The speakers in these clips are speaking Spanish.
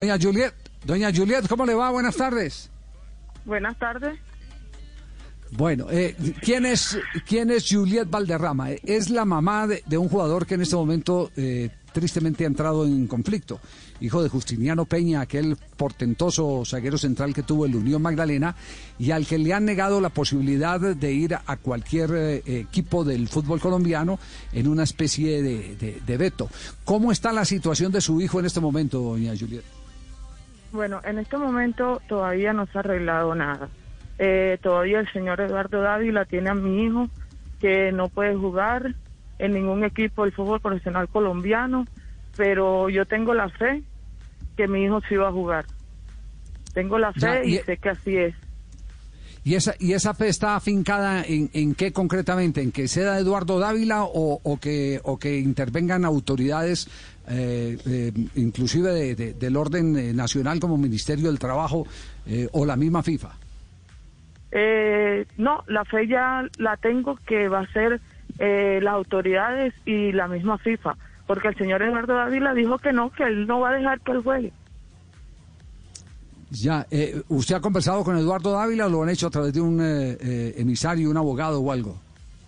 Doña Juliet, doña Juliet, ¿cómo le va? Buenas tardes. Buenas tardes. Bueno, eh, ¿quién, es, ¿quién es Juliet Valderrama? Es la mamá de, de un jugador que en este momento eh, tristemente ha entrado en conflicto. Hijo de Justiniano Peña, aquel portentoso zaguero central que tuvo el Unión Magdalena y al que le han negado la posibilidad de ir a cualquier eh, equipo del fútbol colombiano en una especie de, de, de veto. ¿Cómo está la situación de su hijo en este momento, doña Juliet? Bueno, en este momento todavía no se ha arreglado nada. Eh, todavía el señor Eduardo Dávila tiene a mi hijo que no puede jugar en ningún equipo del fútbol profesional colombiano, pero yo tengo la fe que mi hijo sí va a jugar. Tengo la fe Ya, y- y sé que así es. ¿Y esa, y esa fe está afincada en, en qué concretamente? ¿En que sea Eduardo Dávila o, o que, o que intervengan autoridades, eh, eh, inclusive de- de- del orden eh, nacional como Ministerio del Trabajo eh, o la misma FIFA? No, la fe ya la tengo que va a ser las autoridades y la misma FIFA, porque el señor Eduardo Dávila dijo que no, que él no va a dejar que él juegue. Ya, eh, ¿usted ha conversado con Eduardo Dávila o lo han hecho a través de un eh, eh, emisario, un abogado o algo?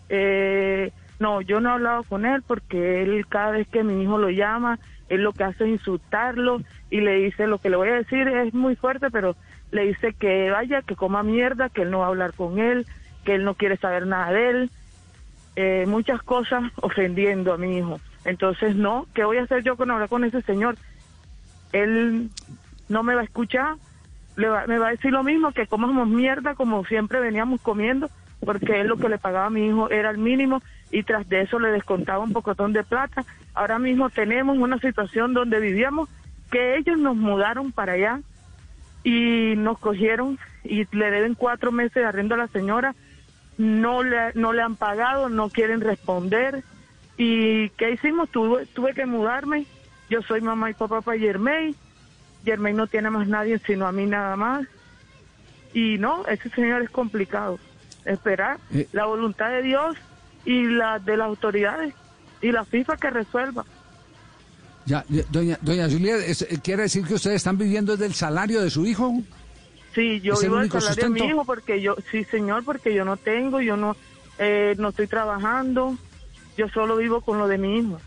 Eh, no, yo no he hablado con él porque él cada vez que mi hijo lo llama, él lo que hace es insultarlo y le dice lo que le voy a decir es muy fuerte, pero le dice que vaya, que coma mierda, que él no va a hablar con él, que él no quiere saber nada de él, eh, muchas cosas ofendiendo a mi hijo. Entonces, no, ¿qué voy a hacer yo con hablar con ese señor? Él no me va a escuchar, le va- me va a decir lo mismo, que comamos mierda como siempre veníamos comiendo, porque él lo que le pagaba a mi hijo era el mínimo y tras de eso le descontaba un pocotón de plata. Ahora mismo tenemos una situación donde vivíamos que ellos nos mudaron para allá y nos cogieron y le deben cuatro meses de arriendo a la señora, no le, no le han pagado, no quieren responder. ¿Y qué hicimos? Tuve, tuve que mudarme. Yo soy mamá y papá para Germain. Germain no tiene más nadie sino a mí nada más. Y no, ese señor es complicado. Esperar Eh. la voluntad de Dios y la de las autoridades y la FIFA que resuelva. Ya, doña, doña Juliet, es- eh, ¿quiere decir que ustedes están viviendo del salario de su hijo? Sí, yo ¿Es el vivo del salario de mi hijo porque yo, sí señor, porque yo no tengo, yo no, eh, no estoy trabajando, yo solo vivo con lo de mi hijo.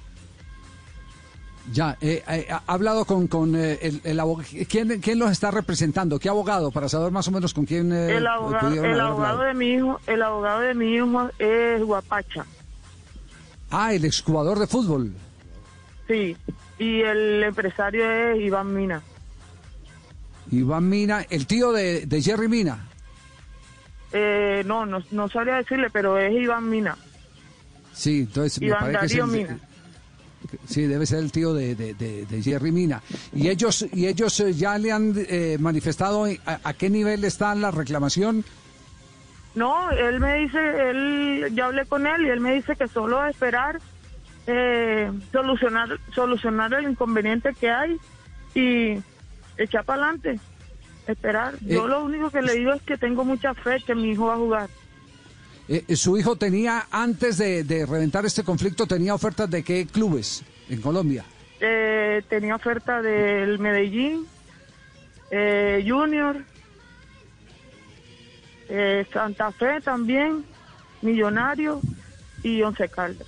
Ya, eh, eh, ha ha hablado con, con eh, el, el abogado. ¿Quién, ¿Quién los está representando? ¿Qué abogado? Para saber más o menos con quién eh, el abogado, el abogado de mi hijo, el abogado de mi hijo es Guapacha, Ah, el exjugador de fútbol. sí, y el empresario es Iván Mina. Iván Mina, el tío de, de Jerry Mina. Eh, no, no, no sabría decirle, pero es Iván Mina. Sí, entonces me Iván que es Darío Mina. Sí, debe ser el tío de, de, de- de Jerry Mina. ¿Y ellos, y ellos eh, ya le han eh, manifestado a, a qué nivel está la reclamación? No, él me dice, él, yo hablé con él y él me dice que solo esperar, eh, solucionar, solucionar el inconveniente que hay y echar para adelante, esperar. Yo Eh, lo único que le digo es que tengo mucha fe que mi hijo va a jugar. Eh, eh, su hijo tenía, antes de, de reventar este conflicto, tenía ofertas de qué clubes en Colombia. Eh, tenía oferta del Medellín, eh, Junior, eh, Santa Fe también, Millonario y Once Caldas.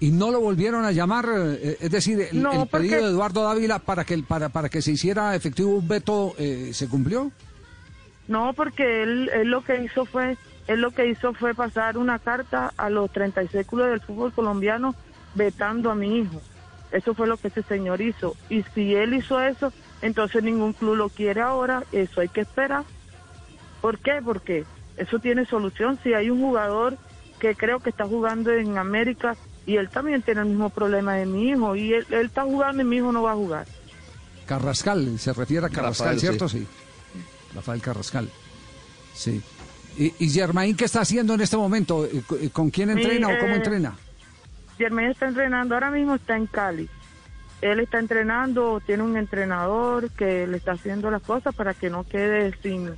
y no lo volvieron a llamar, es decir, el, No, el pedido de Eduardo Dávila para que para para que se hiciera efectivo un veto se cumplió. No, porque él, él lo que hizo fue, él lo que hizo fue pasar una carta a los 36 clubes del fútbol colombiano vetando a mi hijo. Eso fue lo que ese señor hizo. Y si él hizo eso, entonces ningún club lo quiere ahora. Eso hay que esperar. ¿Por qué? Porque eso tiene solución. Si hay un jugador que creo que está jugando en América y él también tiene el mismo problema de mi hijo y él, él está jugando y mi hijo no va a jugar. Carrascal, se refiere a Carrascal, Rafael, ¿cierto? Sí. Rafael Carrascal. Sí. ¿Y, y Germain qué está haciendo en este momento? Eh, co- ¿Con quién entrena o cómo eh, entrena? Germain está entrenando, ahora mismo está en Cali. Él está entrenando, tiene un entrenador que le está haciendo las cosas para que no quede sin,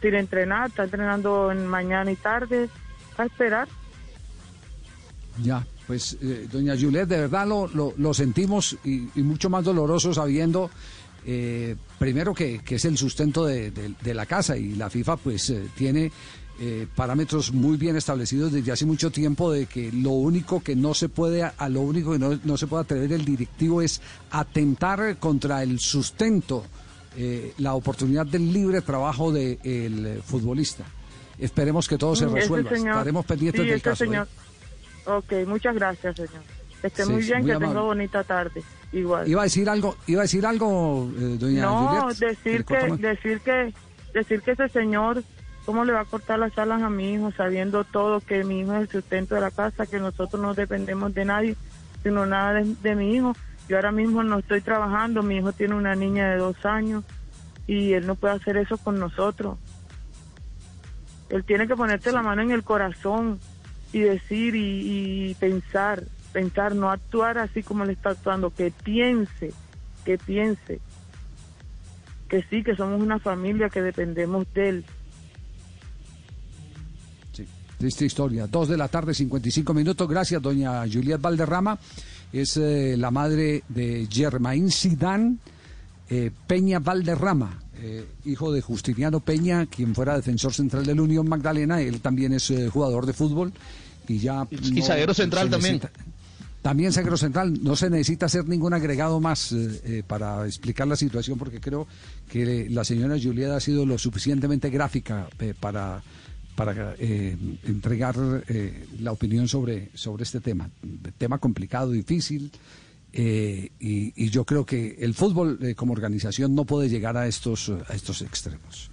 sin entrenar. Está entrenando en mañana y tarde. A esperar. Ya, pues, eh, doña Juliet, de verdad lo, lo, lo sentimos y, y mucho más doloroso sabiendo eh, primero que, es el sustento de, la casa y la FIFA pues eh, tiene eh, parámetros muy bien establecidos desde hace mucho tiempo de que lo único que no se puede, a lo único que no, se puede atrever el directivo es atentar contra el sustento, la oportunidad del libre trabajo del futbolista. Esperemos que todo se mm, resuelva. Estaremos pendientes del caso. Señor. Ok, muchas gracias, señor. Esté muy bien, que tenga bonita tarde. Igual. Iba a decir algo, iba a decir algo, eh, doña No, decir que, decir que, decir que ese señor, ¿cómo le va a cortar las alas a mi hijo, sabiendo todo que mi hijo es el sustento de la casa, que nosotros no dependemos de nadie, sino nada de, mi hijo? Yo ahora mismo no estoy trabajando, mi hijo tiene una niña de dos años y él no puede hacer eso con nosotros. Él tiene que ponerte la mano en el corazón y decir y pensar pensar, no actuar así como le está actuando, que piense, que piense, que sí, que somos una familia, que dependemos de él. Sí, triste historia. Dos de la tarde, 55 minutos. Gracias, doña Juliet Valderrama. Es eh, la madre de Germain Sidán eh, Peña Valderrama. Eh, hijo de Justiniano Peña, quien fuera defensor central del Unión Magdalena, él también es jugador de fútbol y ya... Y central también. También Sagro Central, no se necesita hacer ningún agregado más eh, eh, para explicar la situación porque creo que la señora Julieta ha sido lo suficientemente gráfica eh, para, para entregar la opinión sobre, sobre este tema. Tema complicado, difícil. Y, y, yo creo que el fútbol como organización no puede llegar a estos, a estos extremos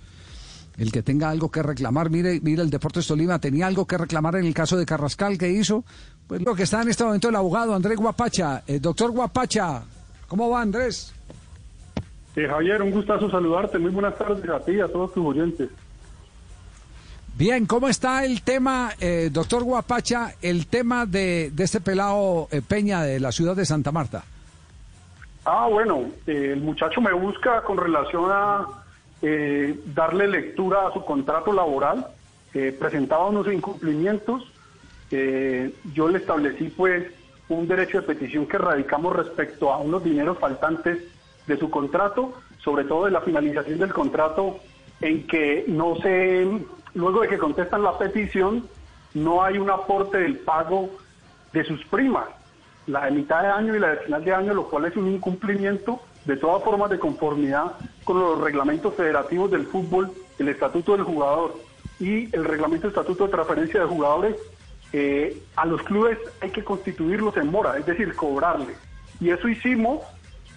el que tenga algo que reclamar, mire, mire el Deportes Tolima tenía algo que reclamar en el caso de Carrascal que hizo, pues lo que está en este momento el abogado Andrés Guapacha. eh, doctor Guapacha, ¿cómo va Andrés? Javier, un gustazo saludarte. Muy buenas tardes a ti y a todos tus oyentes. Bien, ¿cómo está el tema, eh, doctor Guapacha, el tema de, este pelado eh, Peña de la ciudad de Santa Marta? Ah, bueno, el muchacho me busca con relación a darle lectura a su contrato laboral. presentaba unos incumplimientos yo le establecí pues un derecho de petición que radicamos respecto a unos dineros faltantes de su contrato, sobre todo de la finalización del contrato, en que no se, luego de que contestan la petición, no hay un aporte del pago de sus primas, la de mitad de año y la de final de año, lo cual es un incumplimiento de todas formas de conformidad con los reglamentos federativos del fútbol, el estatuto del jugador y el reglamento estatuto de transferencia de jugadores eh, a los clubes hay que constituirlos en mora, es decir, cobrarle. Y eso hicimos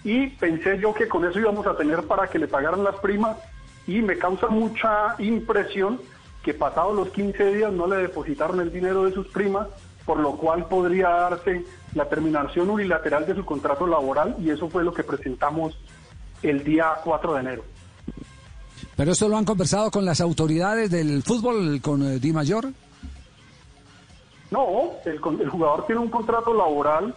y pensé yo que con eso íbamos a tener para que le pagaran las primas y me causa mucha impresión que pasados los 15 días no le depositaron el dinero de sus primas, por lo cual podría darse la terminación unilateral de su contrato laboral y eso fue lo que presentamos el día 4 de enero. ¿Pero esto lo han conversado con las autoridades del fútbol, con eh, Di Mayor? No, el, jugador tiene un contrato laboral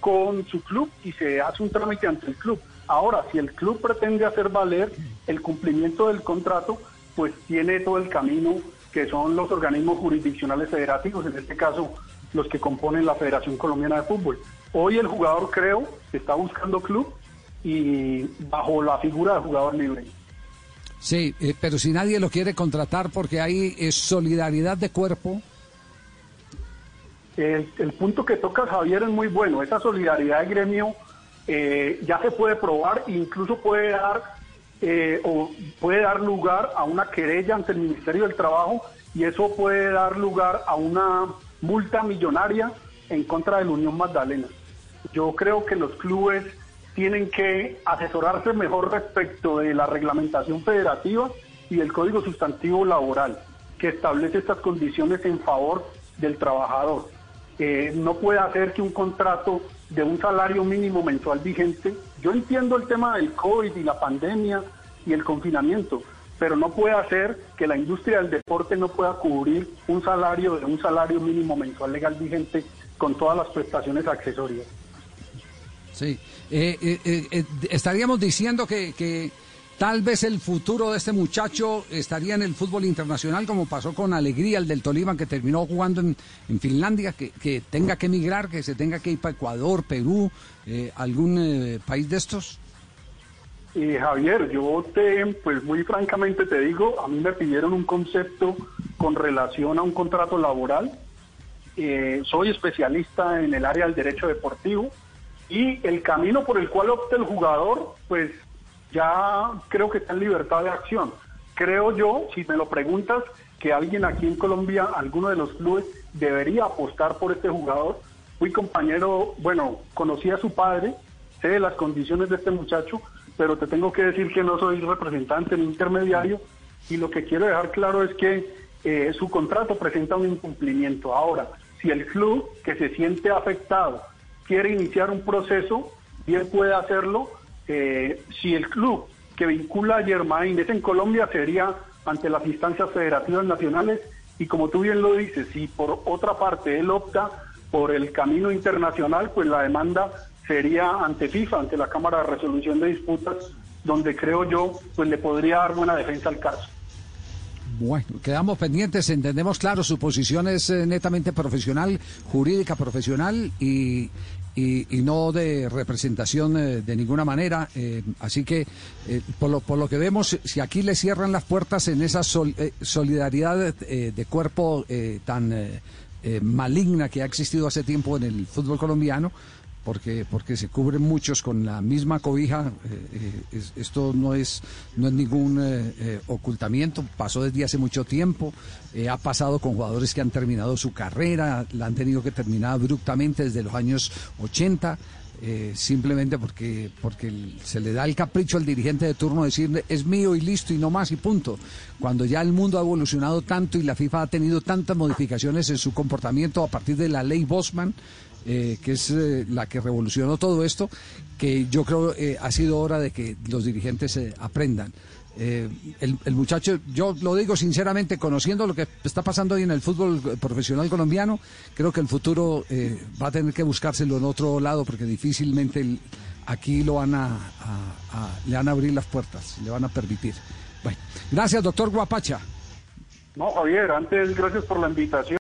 con su club y se hace un trámite ante el club. Ahora, si el club pretende hacer valer el cumplimiento del contrato, pues tiene todo el camino que son los organismos jurisdiccionales federativos, en este caso los que componen la Federación Colombiana de Fútbol. Hoy el jugador, creo, está buscando club y bajo la figura de jugador libre. Sí, eh, pero si nadie lo quiere contratar porque hay eh, solidaridad de cuerpo, el, punto que toca Javier es muy bueno. Esa solidaridad de gremio eh, ya se puede probar e incluso puede dar eh, o puede dar lugar a una querella ante el Ministerio del Trabajo y eso puede dar lugar a una multa millonaria en contra de la Unión Magdalena. Yo creo que los clubes tienen que asesorarse mejor respecto de la reglamentación federativa y del Código Sustantivo Laboral, que establece estas condiciones en favor del trabajador no puede hacer que un contrato de un salario mínimo mensual vigente, yo entiendo el tema del COVID y la pandemia y el confinamiento, pero no puede hacer que la industria del deporte no pueda cubrir un salario de un salario mínimo mensual legal vigente con todas las prestaciones accesorias. Sí, eh, eh, eh, estaríamos diciendo que Tal vez el futuro de este muchacho estaría en el fútbol internacional, como pasó con Alegría, el del Tolima, que terminó jugando en, Finlandia, que, tenga que emigrar, que se tenga que ir para Ecuador, Perú, eh, algún eh, país de estos. Eh, Javier, yo te, pues muy francamente te digo, a mí me pidieron un concepto con relación a un contrato laboral. Eh, soy especialista en el área del derecho deportivo y el camino por el cual opte el jugador, pues ya creo que está en libertad de acción. Creo yo, si me lo preguntas, que alguien aquí en Colombia, alguno de los clubes, debería apostar por este jugador. Fui compañero, bueno, conocí a su padre, sé de las condiciones de este muchacho, pero te tengo que decir que no soy representante ni intermediario y lo que quiero dejar claro es que eh, su contrato presenta un incumplimiento. Ahora, si el club que se siente afectado quiere iniciar un proceso, bien puede hacerlo. Eh, si el club que vincula a Germain es en Colombia, sería ante las instancias federativas nacionales y como tú bien lo dices, si por otra parte él opta por el camino internacional, pues la demanda sería ante FIFA, ante la Cámara de Resolución de Disputas, donde creo yo pues le podría dar buena defensa al caso. Bueno, quedamos pendientes, entendemos claro, su posición es eh, netamente profesional, jurídica profesional y, y, no de representación eh, de ninguna manera. Eh, así que, por, lo, por lo que vemos, si aquí le cierran las puertas en esa solidaridad de cuerpo tan maligna que ha existido hace tiempo en el fútbol colombiano, porque porque se cubren muchos con la misma cobija eh, eh, esto no es no es ningún eh, ocultamiento pasó desde hace mucho tiempo ha pasado con jugadores que han terminado su carrera la han tenido que terminar abruptamente desde los años 80 simplemente porque porque se le da el capricho al dirigente de turno decir es mío y listo y no más y punto cuando ya el mundo ha evolucionado tanto y la FIFA ha tenido tantas modificaciones en su comportamiento a partir de la ley Bosman eh, que es eh, la que revolucionó todo esto, que yo creo eh, ha sido hora de que los dirigentes aprendan. El, el, muchacho, yo lo digo sinceramente, conociendo lo que está pasando hoy en el fútbol profesional colombiano, creo que el futuro va a tener que buscárselo en otro lado porque difícilmente aquí lo van a, le van a abrir las puertas, le van a permitir. Bueno, gracias doctor Guapacha. No, Javier, antes gracias por la invitación.